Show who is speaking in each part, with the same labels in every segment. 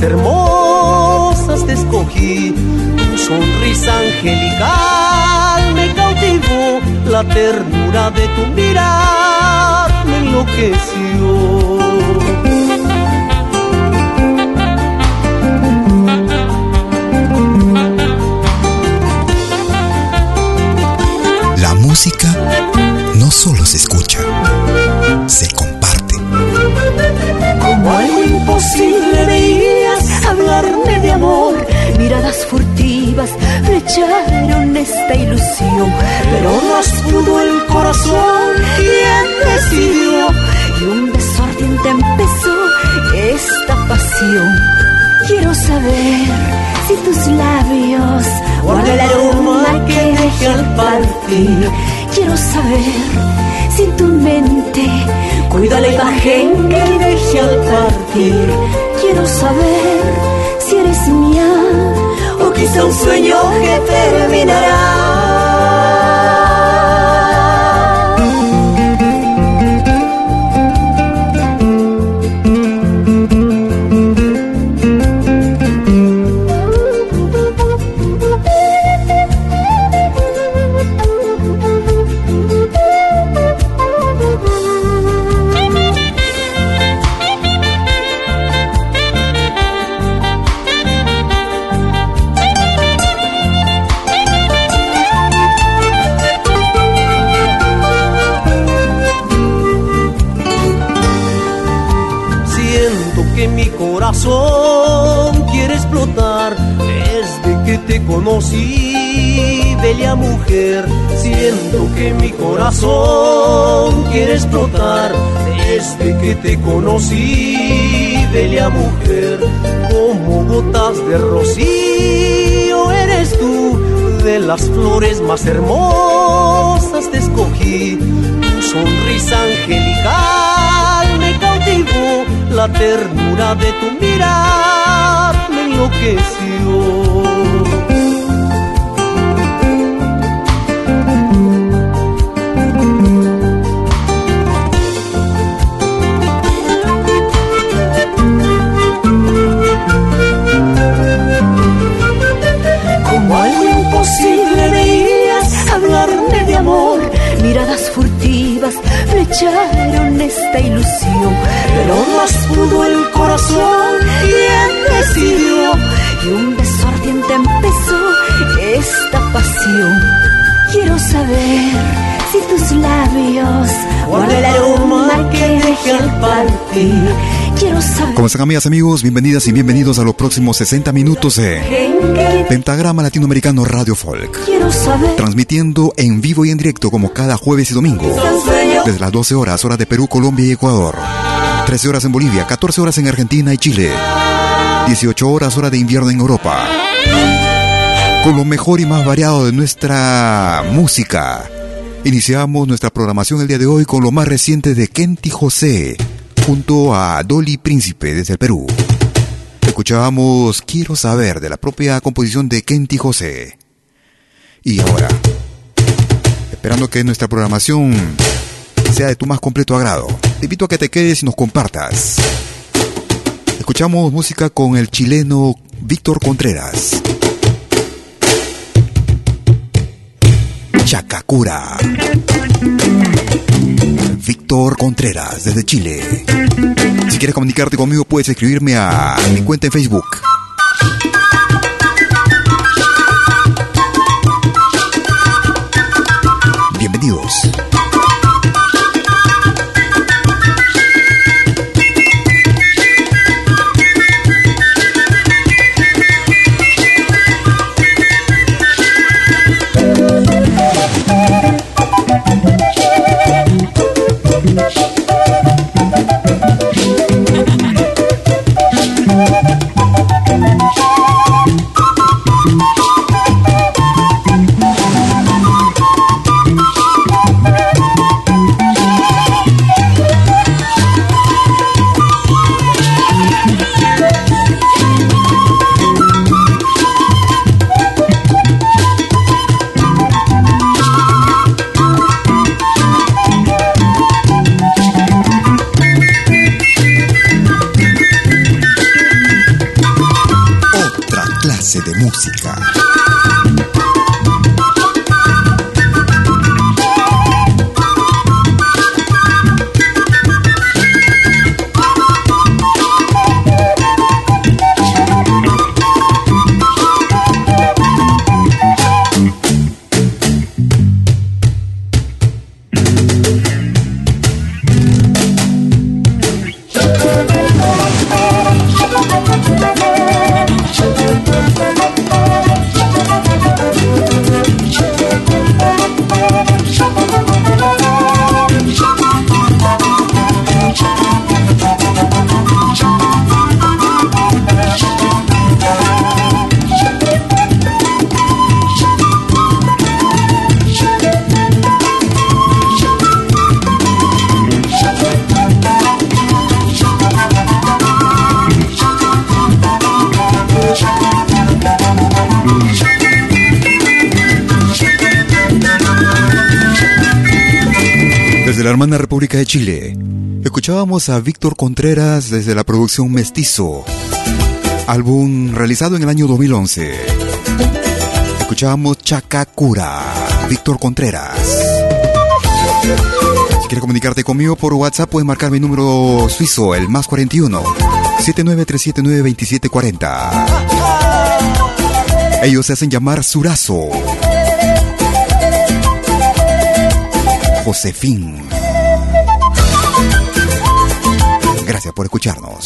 Speaker 1: Flores
Speaker 2: Quiero saber si tu mente cuida la imagen que dejé al partir. Quiero saber si eres mía o quizá un sueño que terminará.
Speaker 1: Conocí, bella mujer. Siento que mi corazón quiere explotar desde que te conocí, bella mujer. Como gotas de rocío eres tú, de las flores más hermosas te escogí. Tu sonrisa angelical me cautivó, la ternura de tu mirar me enloqueció.
Speaker 2: Flecharon esta ilusión, pero más pudo el corazón y decidió. Y un beso ardiente empezó esta pasión. Quiero saber tus labios guardan el aroma que deja al partir
Speaker 3: ¿Cómo están amigas, amigos? Bienvenidas y bienvenidos a los próximos 60 minutos de Pentagrama Latinoamericano Radio Folk. Transmitiendo en vivo y en directo como cada jueves y domingo. Desde las 12 horas, hora de Perú, Colombia y Ecuador. 13 horas en Bolivia, 14 horas en Argentina y Chile. 18 horas, hora de invierno en Europa. Con lo mejor y más variado de nuestra música. Iniciamos nuestra programación el día de hoy con lo más reciente de Kenty José junto a Dolly Príncipe desde el Perú. Escuchábamos Quiero saber de la propia composición de Kenty José. Y ahora, esperando que nuestra programación sea de tu más completo agrado, te invito a que te quedes y nos compartas. Escuchamos música con el chileno Víctor Contreras. Chacacura. Víctor Contreras, desde Chile. Si quieres comunicarte conmigo, puedes escribirme a mi cuenta en Facebook. Chile. Escuchábamos a Víctor Contreras desde la producción Mestizo, álbum realizado en el año 2011. Escuchábamos Chacacura, Víctor Contreras. Si quieres comunicarte conmigo por WhatsApp, puedes marcar mi número suizo, el más 41 79379 2740. Ellos se hacen llamar Surazo. Josefín. Por escucharnos.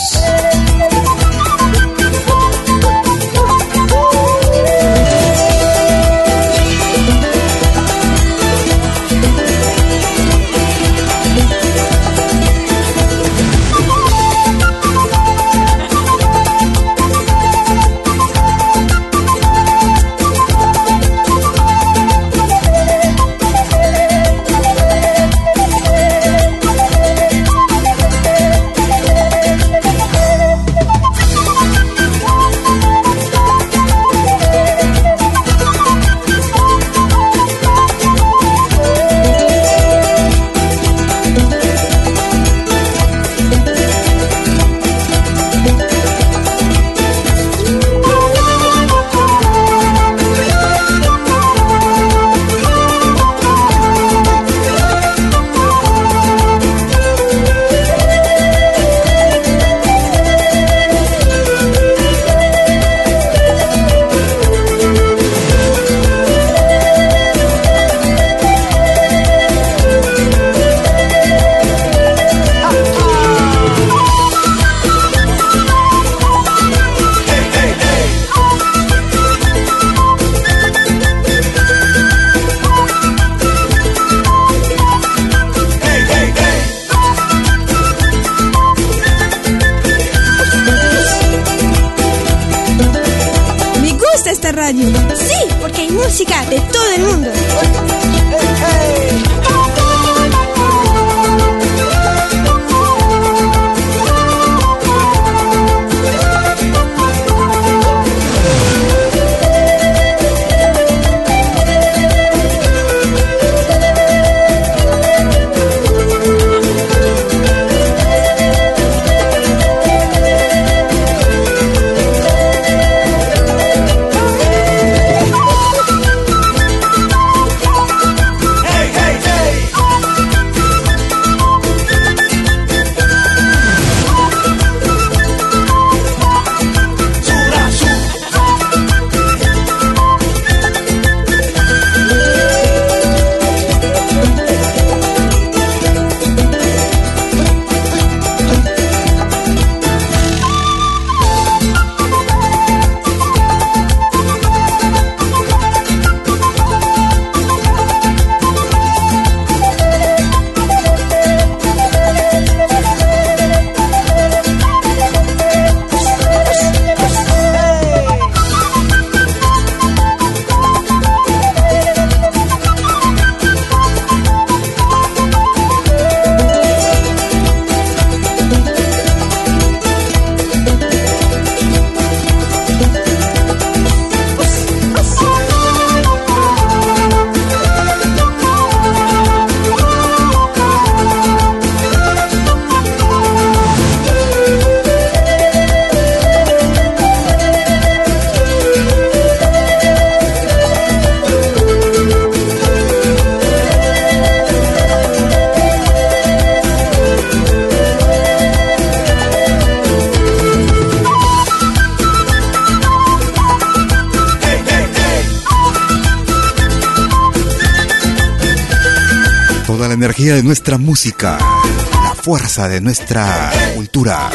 Speaker 3: La fuerza de nuestra cultura.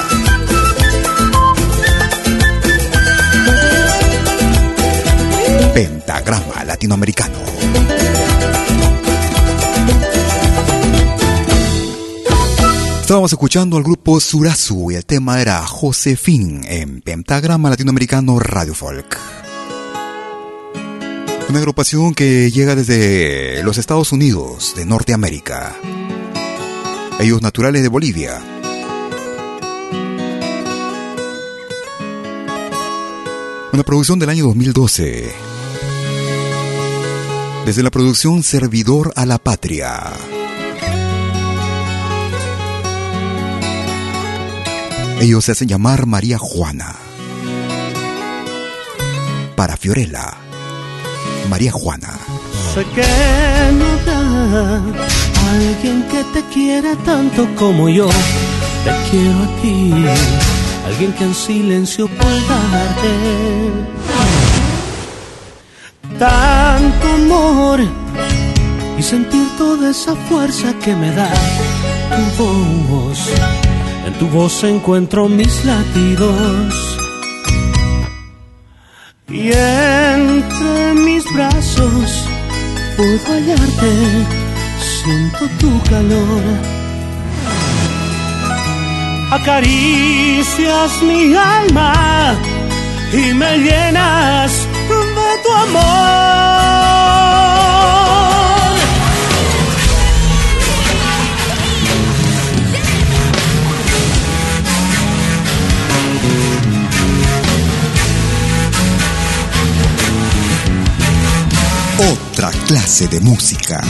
Speaker 3: Pentagrama Latinoamericano. Estábamos escuchando al grupo Surazu y el tema era Josefín en Pentagrama Latinoamericano Radio Folk. Una agrupación que llega desde los Estados Unidos de Norteamérica. Ellos naturales de Bolivia. Una producción del año 2012. Desde la producción Servidor a la Patria. Ellos se hacen llamar María Juana. Para Fiorella, María Juana.
Speaker 4: Sé que alguien que te quiera tanto como yo te quiero a ti. Alguien que en silencio pueda darte tanto amor y sentir toda esa fuerza que me da tu voz. En tu voz encuentro mis latidos y entre mis brazos puedo hallarte, siento tu calor. Acaricias mi alma y me llenas de tu amor.
Speaker 3: Otra clase de música.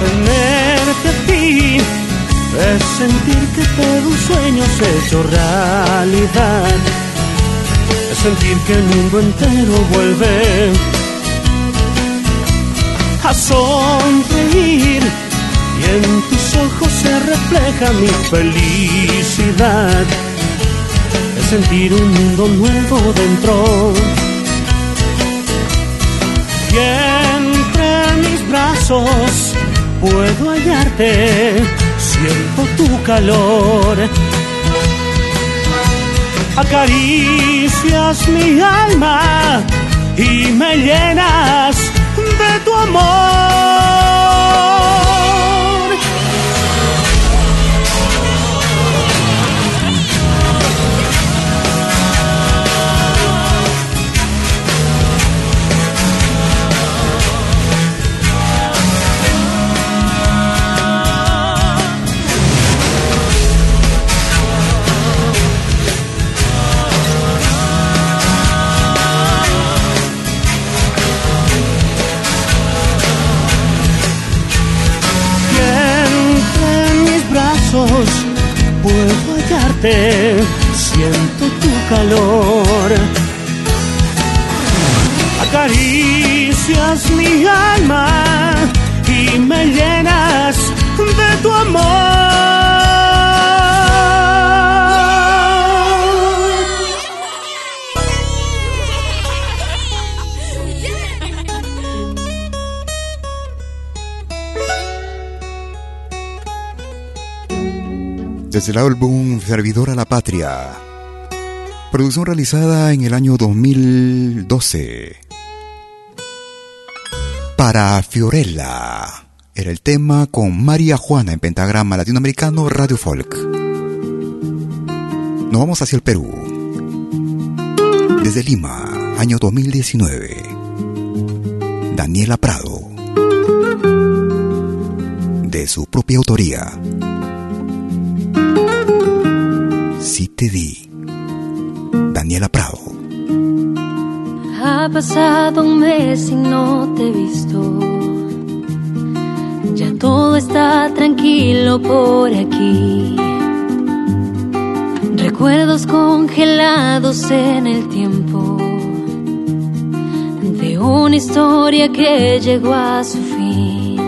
Speaker 4: Tenerte ti es sentir que todo un sueño se hecho realidad. Sentir que el mundo entero vuelve a sonreír y en tus ojos se refleja mi felicidad. Es sentir un mundo nuevo dentro. Y entre mis brazos puedo hallarte, siento tu calor. Acaricias mi alma y me llenas de tu amor. Mis brazos puedo hallarte, siento tu calor. Acaricias mi alma y me llenas de tu amor.
Speaker 3: Desde el álbum Servidor a la Patria. Producción realizada en el año 2012. Para Fiorella. Era el tema con María Juana en pentagrama latinoamericano Radio Folk. Nos vamos hacia el Perú. Desde Lima, año 2019. Daniela Prado. De su propia autoría. Si te di. Daniela Prado.
Speaker 5: Ha pasado un mes y no te he visto. Ya todo está tranquilo por aquí. Recuerdos congelados en el tiempo de una historia que llegó a su fin.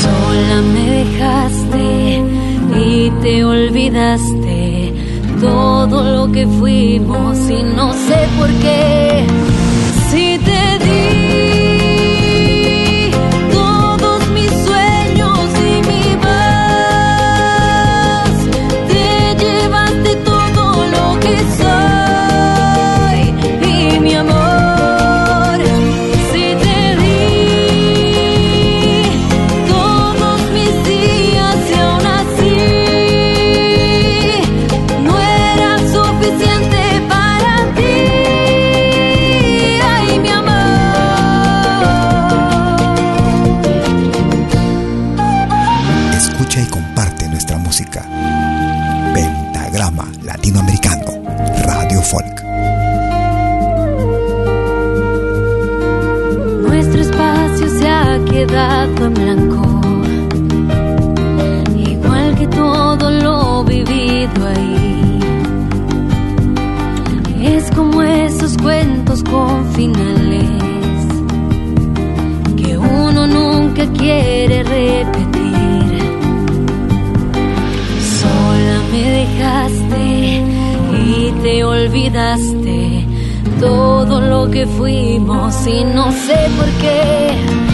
Speaker 5: Sola me dejaste y te olvidaste todo lo que fuimos y no sé por qué. Blanco, igual que todo lo vivido ahí. Es como esos cuentos con finales que uno nunca quiere repetir. Sola me dejaste y te olvidaste todo lo que fuimos y no sé por qué.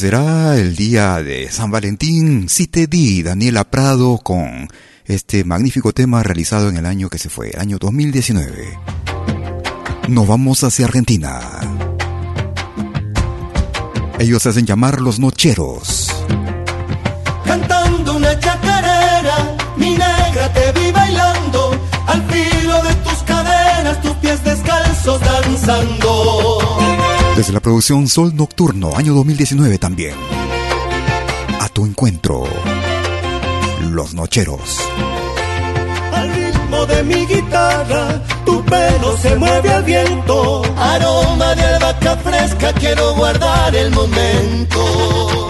Speaker 3: Será el día de San Valentín, si te di Daniela Prado con este magnífico tema realizado en el año que se fue, el año 2019. Nos vamos hacia Argentina. Ellos hacen llamar los Nocheros.
Speaker 6: Danzando
Speaker 3: desde la producción Sol Nocturno, año 2019 también. A tu encuentro, Los Nocheros.
Speaker 6: Al ritmo de mi guitarra, tu pelo se mueve al viento. Aroma de albahaca fresca, quiero guardar el momento.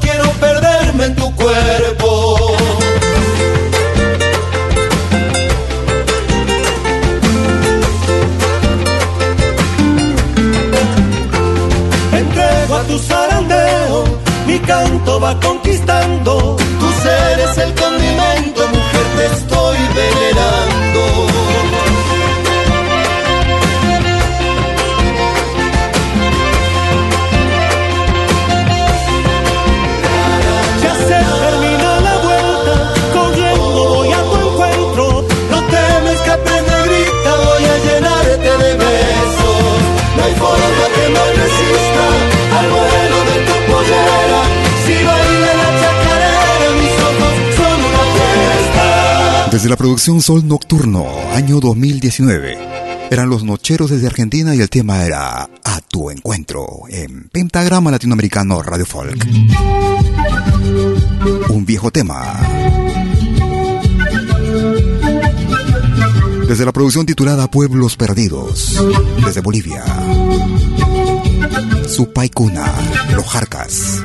Speaker 3: quiero perderme en tu cuerpo.
Speaker 6: Entrego a tu zarandeo, mi canto va conquistando, tu ser es el
Speaker 3: Desde la producción Sol Nocturno, año 2019. Eran los Nocheros desde Argentina y el tema era A tu encuentro en Pentagrama Latinoamericano Radio Folk. Un viejo tema. Desde la producción titulada Pueblos Perdidos, desde Bolivia. Supaicuna, Los Jarcas.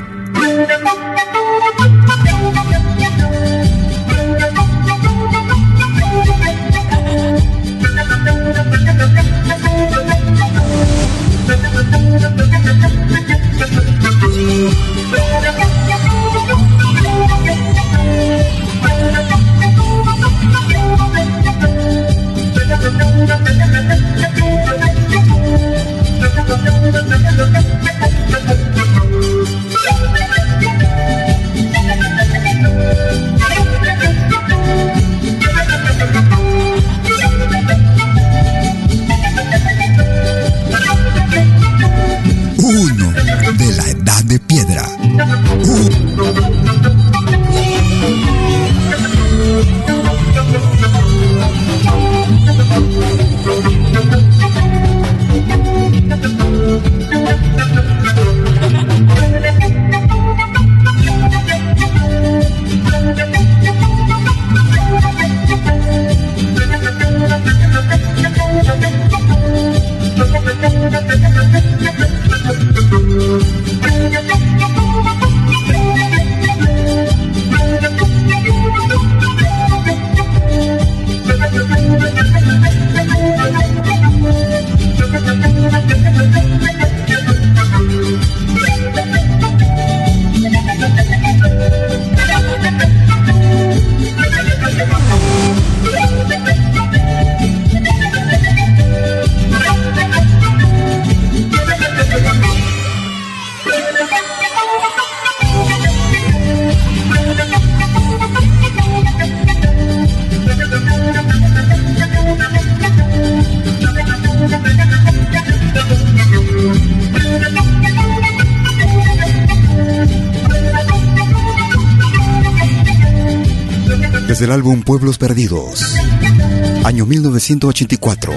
Speaker 3: 1984.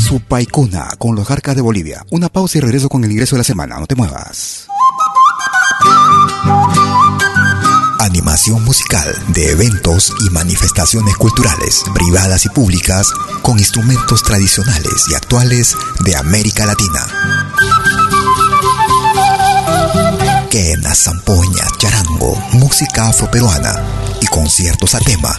Speaker 3: Supaicuna con los Jarcas de Bolivia. Una pausa y regreso con el ingreso de la semana. No te muevas. Animación musical de eventos y manifestaciones culturales, privadas y públicas, con instrumentos tradicionales y actuales de América Latina. Quena, zampoña, charango, música afroperuana y conciertos a tema.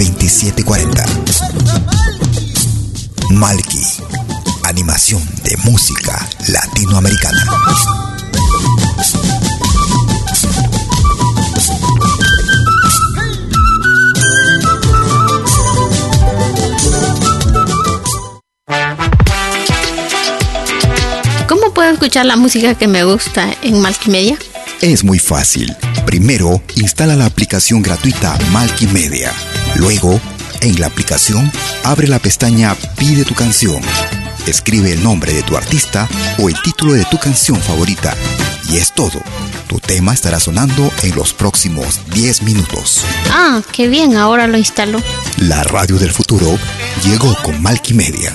Speaker 3: 2740. Malky, animación de música latinoamericana.
Speaker 5: ¿Cómo puedo escuchar la música que me gusta en Media?
Speaker 3: Es muy fácil. Primero, instala la aplicación gratuita Media. Luego, en la aplicación, abre la pestaña Pide tu canción. Escribe el nombre de tu artista o el título de tu canción favorita. Y es todo. Tu tema estará sonando en los próximos 10 minutos.
Speaker 5: Ah, qué bien, ahora lo instalo.
Speaker 3: La radio del futuro llegó con Media.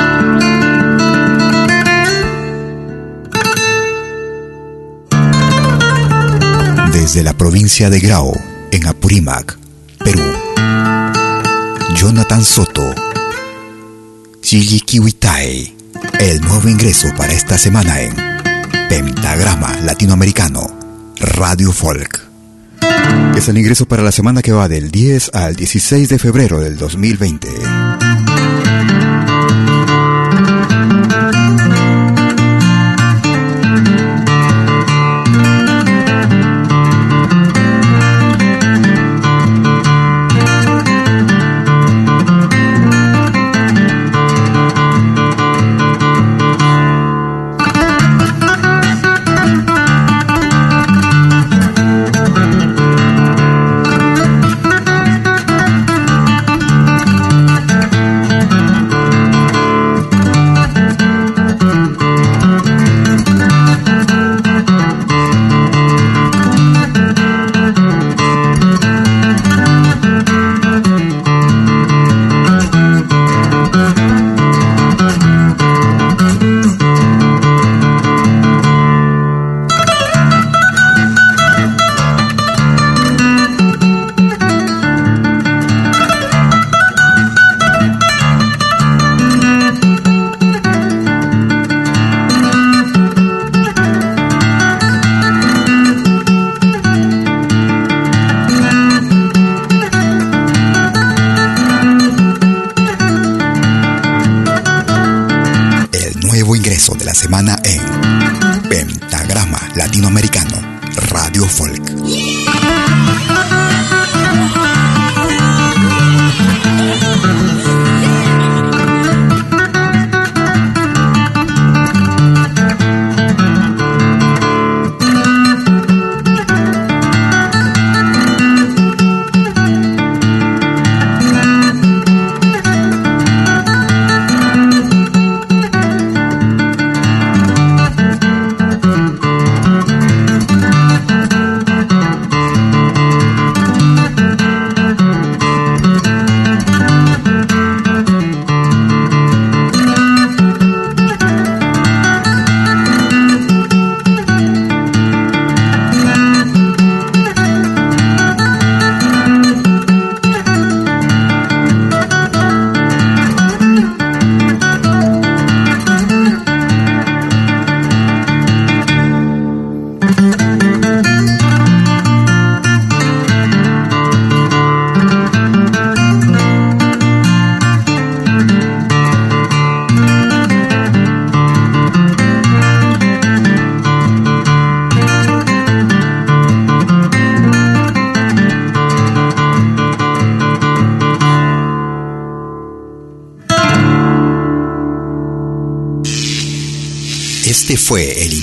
Speaker 3: Desde la provincia de Grau, en Apurímac, Perú. Jonathan Soto. Kiwitai. El nuevo ingreso para esta semana en Pentagrama Latinoamericano Radio Folk. Es el ingreso para la semana que va del 10 al 16 de febrero del 2020.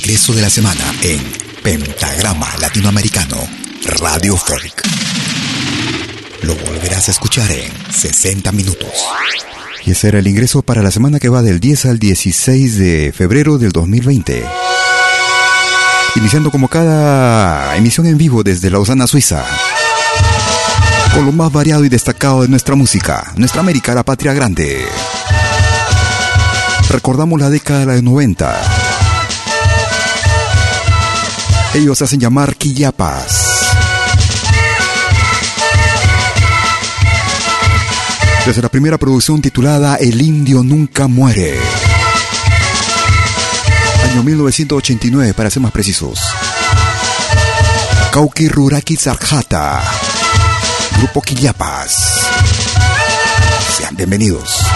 Speaker 3: Ingreso de la semana en Pentagrama Latinoamericano Radio Folk. Lo volverás a escuchar en 60 minutos. Y ese era el ingreso para la semana que va del 10 al 16 de febrero del 2020. Iniciando como cada emisión en vivo desde Lausana, Suiza. Con lo más variado y destacado de nuestra música, nuestra América, la patria grande. Recordamos la década de los 90 ellos hacen llamar Quillapas. Desde la primera producción titulada El Indio Nunca Muere. Año 1989, para ser más precisos. Kauki Ruraki Zarjata. Grupo Quillapas. Sean bienvenidos.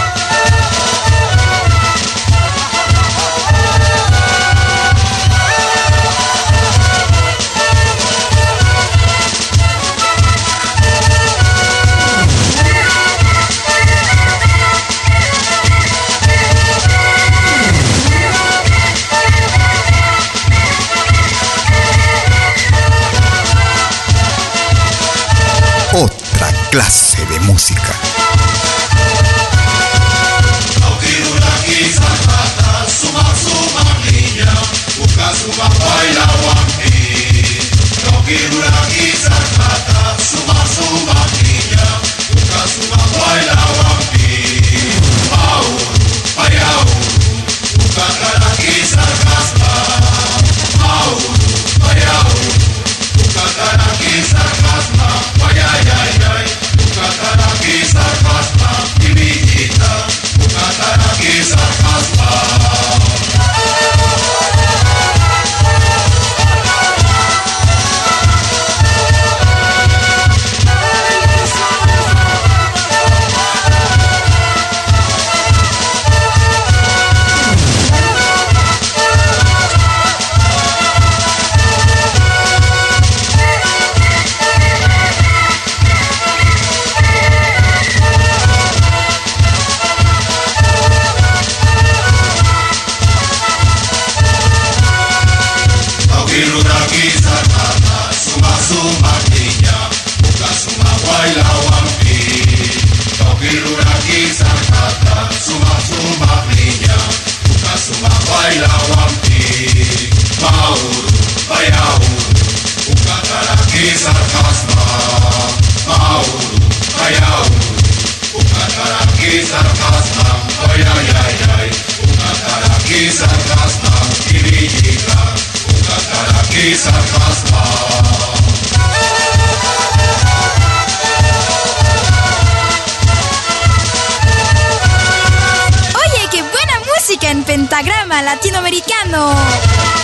Speaker 3: Música. en Pentagrama Latinoamericano.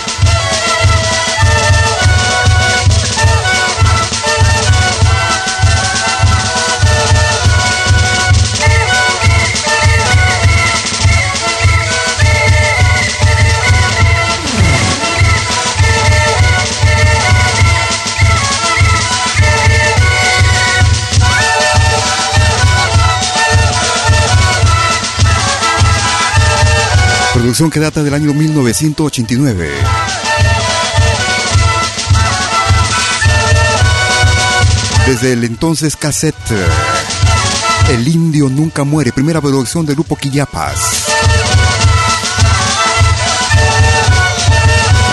Speaker 3: Producción que data del año 1989. Desde el entonces cassette El Indio Nunca Muere, primera producción del grupo Quillapas.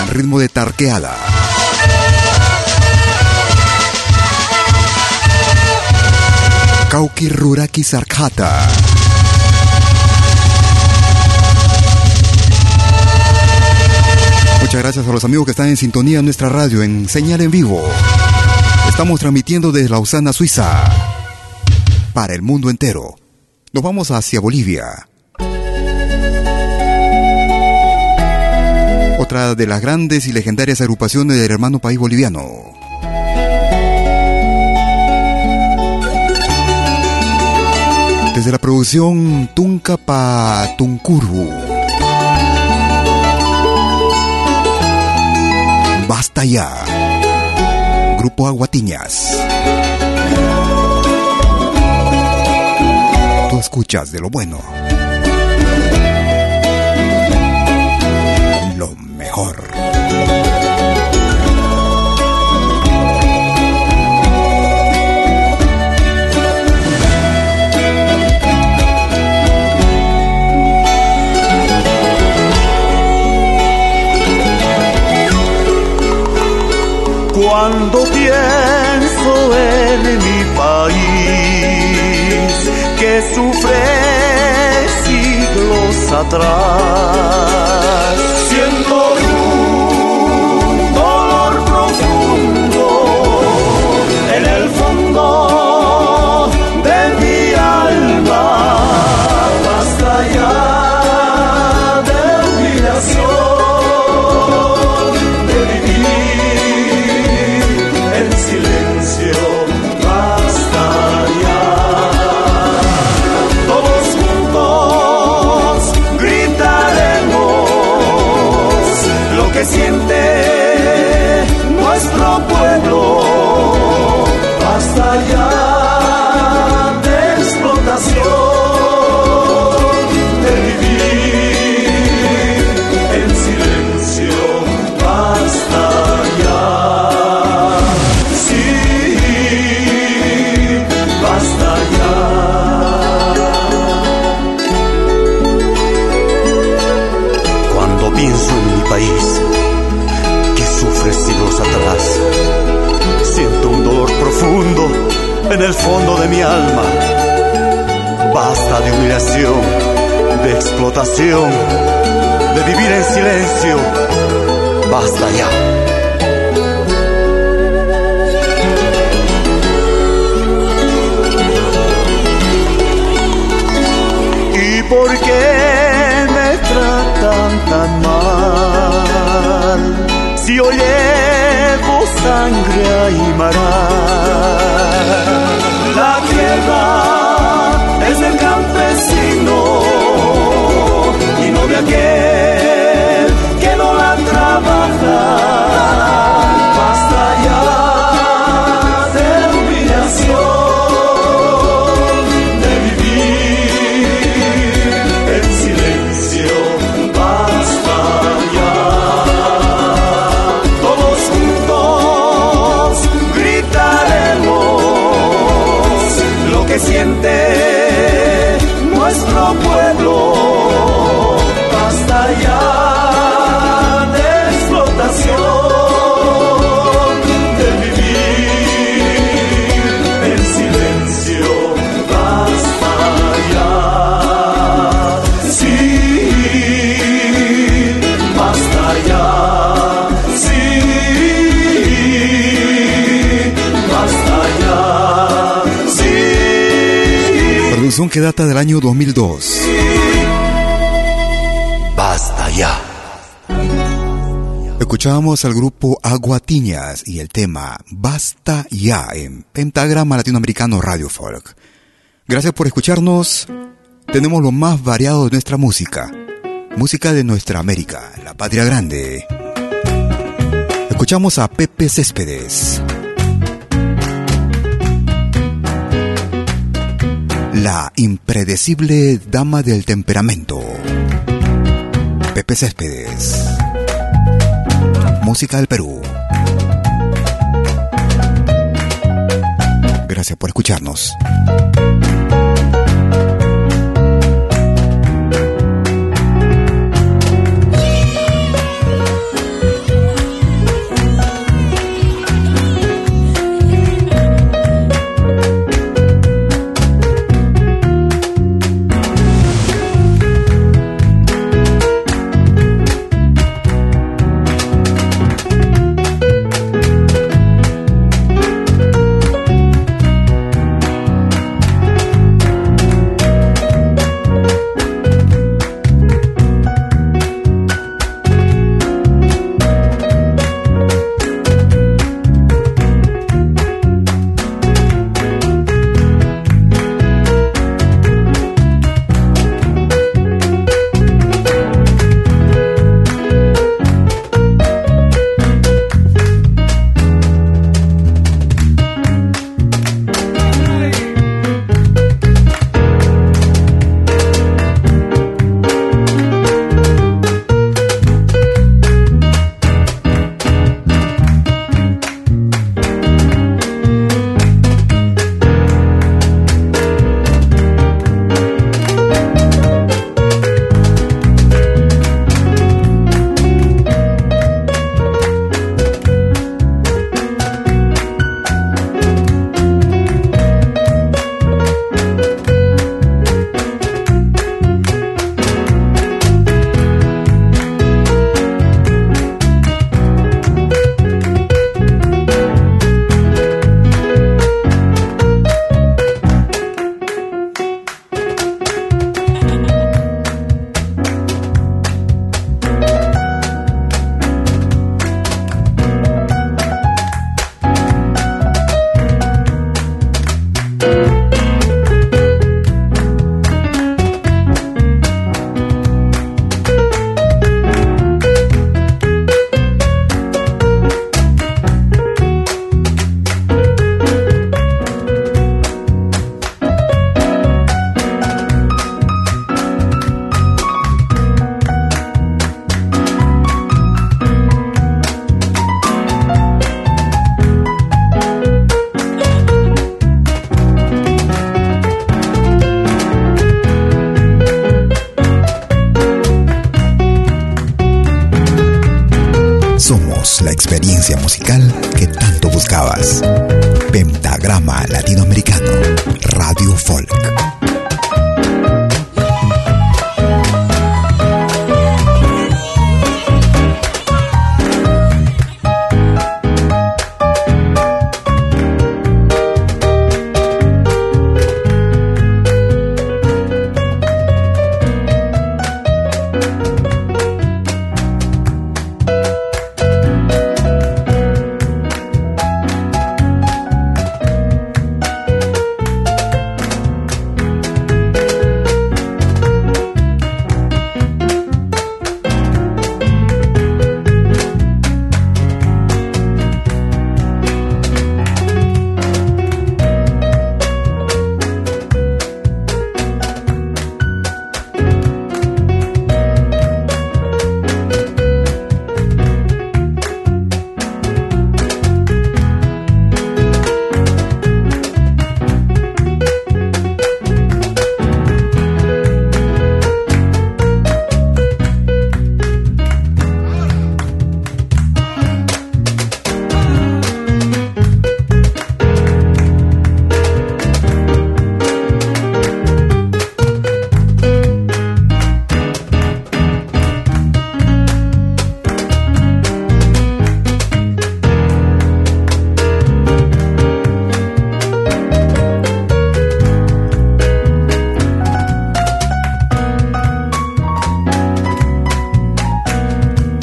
Speaker 3: Al ritmo de tarqueada. Kauki Ruraki Sarkata. Gracias a los amigos que están en sintonía en nuestra radio en señal en vivo. Estamos transmitiendo desde Lausana, Suiza, para el mundo entero. Nos vamos hacia Bolivia. Otra de las grandes y legendarias agrupaciones del hermano país boliviano. Desde la producción Tuncapa Tuncuru. Basta ya. Grupo Aguatiñas. Tú escuchas de lo bueno. Lo mejor.
Speaker 7: Cuando pienso en mi país que sufre siglos atrás, en el fondo de mi alma. Basta de humillación, de explotación, de vivir en silencio. Basta ya. ¿Y por qué me tratan tan mal? Si yo llevo sangre a Aymara.
Speaker 3: 2002.
Speaker 7: Basta ya.
Speaker 3: Escuchábamos al grupo Aguatiñas y el tema Basta ya en Pentagrama Latinoamericano Radio Folk. Gracias por escucharnos. Tenemos lo más variado de nuestra música. Música de nuestra América, la patria grande. Escuchamos a Pepe Céspedes. La impredecible dama del temperamento. Pepe Céspedes. Música del Perú. Gracias por escucharnos.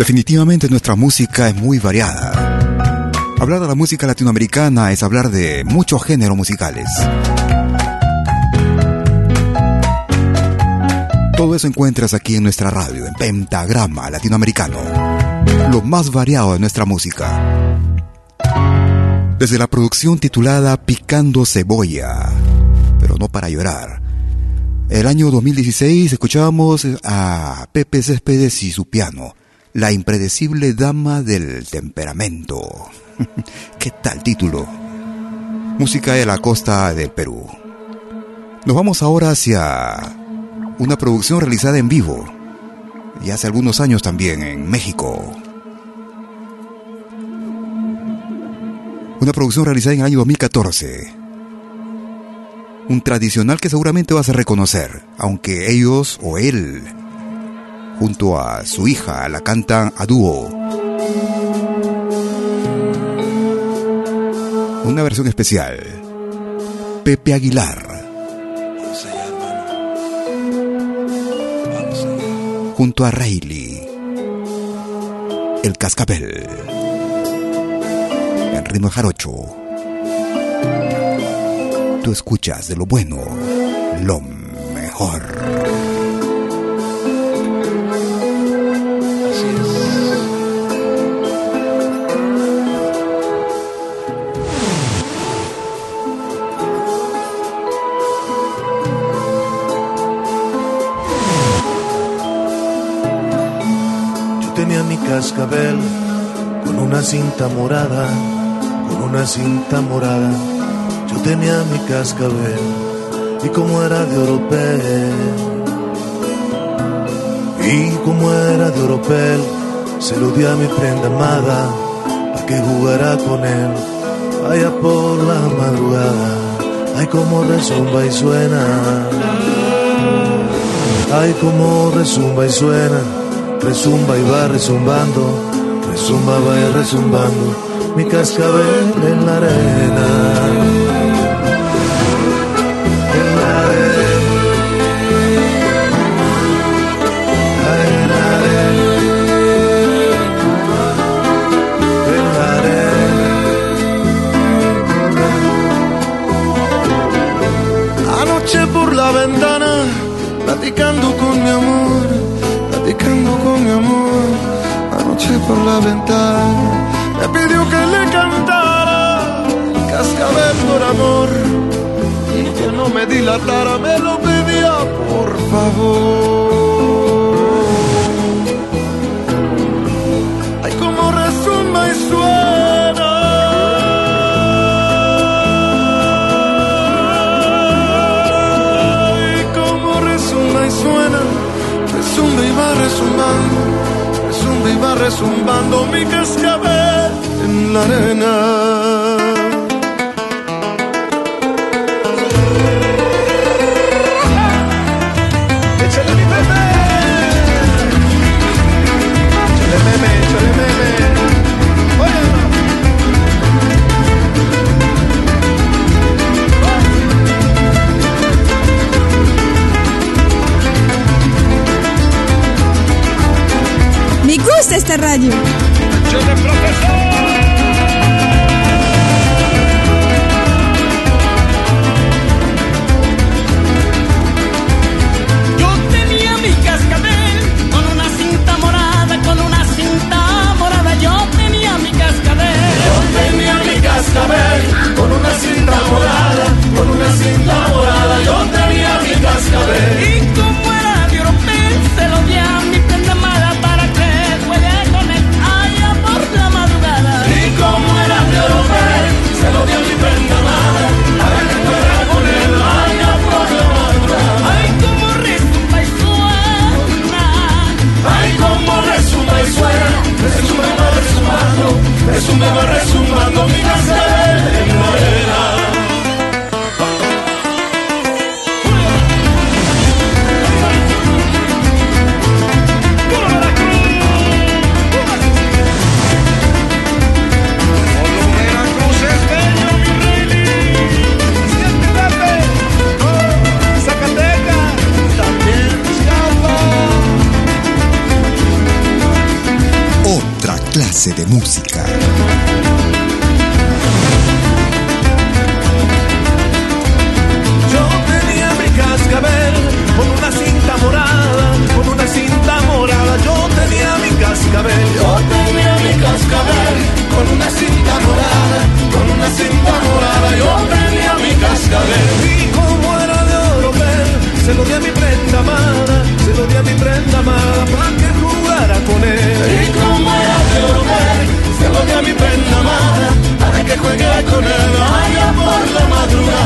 Speaker 3: Definitivamente nuestra música es muy variada. Hablar de la música latinoamericana es hablar de muchos géneros musicales. Todo eso encuentras aquí en nuestra radio, en Pentagrama Latinoamericano. Lo más variado de nuestra música. Desde la producción titulada Picando Cebolla, pero no para llorar El año 2016 escuchábamos a Pepe Céspedes y su piano, La impredecible dama del temperamento. ¿Qué tal título? Música de la costa del Perú. Nos vamos ahora hacia una producción realizada en vivo, y hace algunos años también en México. Una producción realizada en el año 2014 un tradicional que seguramente vas a reconocer, aunque ellos o él, junto a su hija, la cantan a dúo. Una versión especial. Pepe Aguilar. Junto a Rayleigh. El Cascabel. En ritmo jarocho. Tú escuchas de lo bueno, lo mejor.
Speaker 8: Tenía mi cascabel con una cinta morada, con una cinta morada. Yo tenía mi cascabel y como era de oropel, y como era de oropel, se lo di a mi prenda amada para que jugara con él. Allá por la madrugada. Ay, como resumba y suena, ay, como resumba y suena, resumba y va resumbando, resumba va resumbando mi cascabel en la arena. Dilatara, me lo pedía por favor. Ay, como resuma y suena. suena, resumbe y va resumbando, resumbe y va resumbando mi cascabel en la arena. Gusta esta radio. Yo tenía mi cascabel con una cinta morada,
Speaker 9: con una cinta morada.
Speaker 4: Yo tenía mi cascabel. Resumando, resuma y de música. Yo tenía mi cascabel con una cinta morada, con una cinta morada. Yo tenía mi cascabel,
Speaker 6: yo tenía mi cascabel con una cinta morada, con una cinta morada. Yo tenía mi cascabel
Speaker 4: y como era de oro, ver, se lo di a mi prenda amada,
Speaker 6: se lo di a mi prenda amada para que con él.
Speaker 4: Y
Speaker 6: como
Speaker 3: era de
Speaker 8: volver, se volvió a mi pena
Speaker 6: amada, para que juegue con
Speaker 8: él, allá por la madrugada.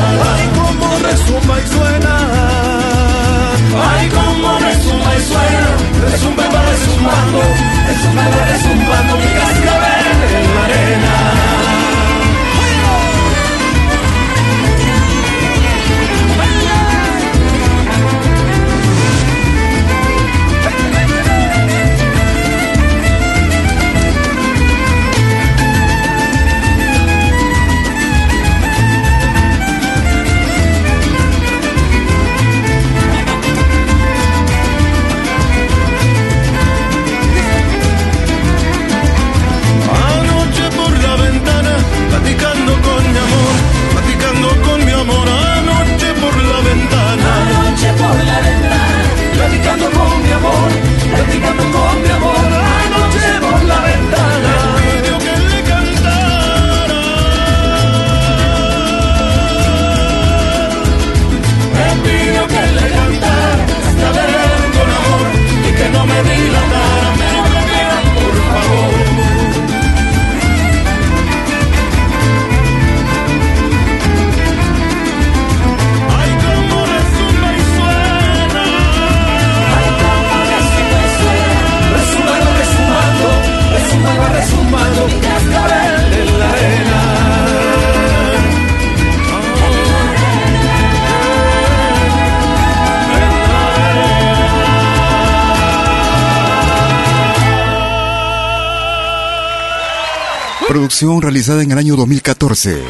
Speaker 3: Producción realizada en el año 2014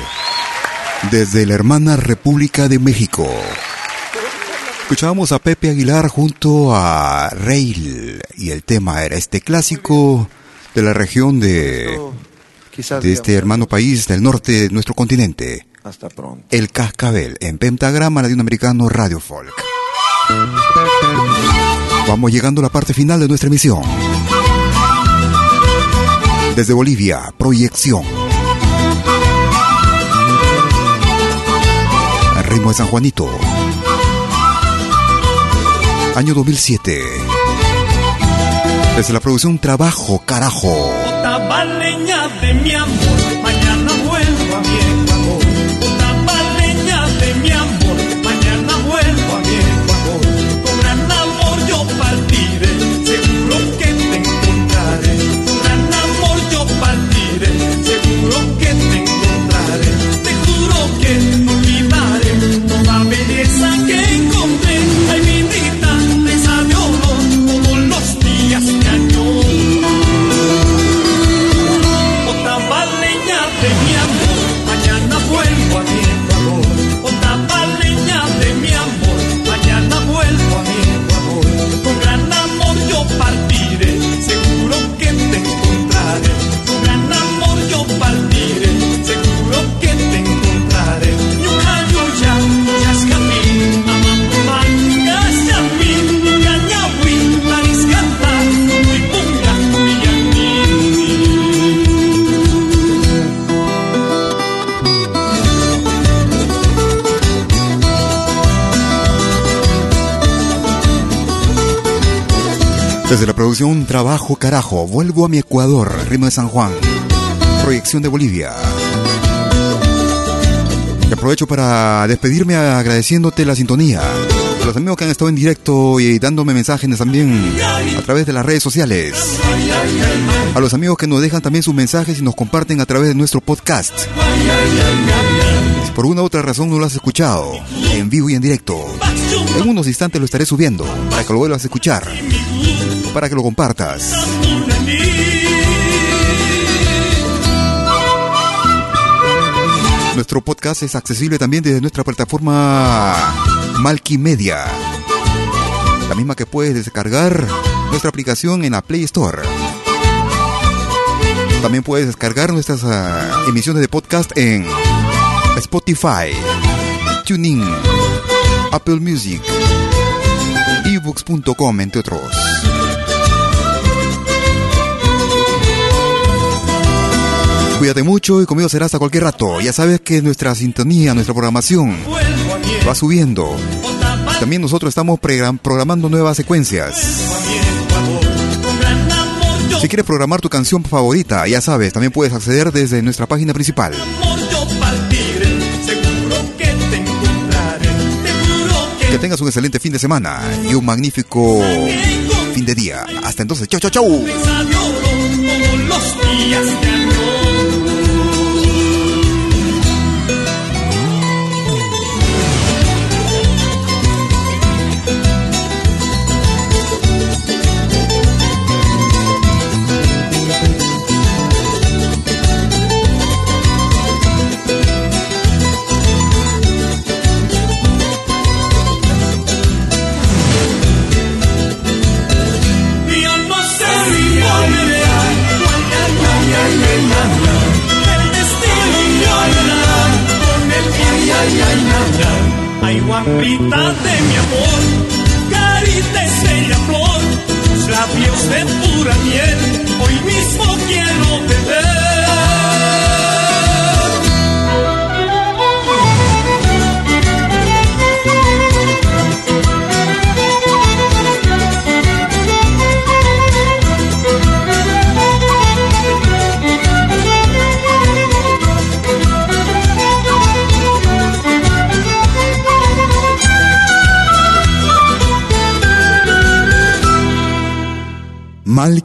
Speaker 3: desde la hermana República de México. Escuchábamos a Pepe Aguilar junto a Rail y el tema era este clásico de la región de, de este hermano país del norte de nuestro continente.
Speaker 8: Hasta pronto.
Speaker 3: El Cascabel en Pentagrama Latinoamericano Radio Folk. Vamos llegando a la parte final de nuestra emisión. Desde Bolivia, proyección. Ritmo de San Juanito. Año 2007. Desde la producción Trabajo, carajo.
Speaker 10: de mi amor,
Speaker 3: producción Trabajo Carajo, vuelvo a mi Ecuador, Ritmo de San Juan, proyección de Bolivia. Y aprovecho para despedirme agradeciéndote la sintonía. Los amigos que han estado en directo y dándome mensajes también a través de las redes sociales. A los amigos que nos dejan también sus mensajes y nos comparten a través de nuestro podcast. Si por una u otra razón no lo has escuchado, en vivo y en directo, en unos instantes lo estaré subiendo para que lo vuelvas a escuchar para que lo compartas. Nuestro podcast es accesible también desde nuestra plataforma Media la misma que puedes descargar nuestra aplicación en la Play Store. También puedes descargar nuestras ah, emisiones de podcast en Spotify, TuneIn, Apple Music, ebooks.com, entre otros. Cuídate mucho y conmigo será hasta cualquier rato. Ya sabes que nuestra sintonía, nuestra programación va subiendo. También nosotros estamos programando nuevas secuencias. Si quieres programar tu canción favorita, ya sabes, también puedes acceder desde nuestra página principal. Que tengas un excelente fin de semana y un magnífico fin de día. Hasta entonces, chau, chau, chau.
Speaker 10: Guapita de mi amor, carita estrella flor, labios de pura miel,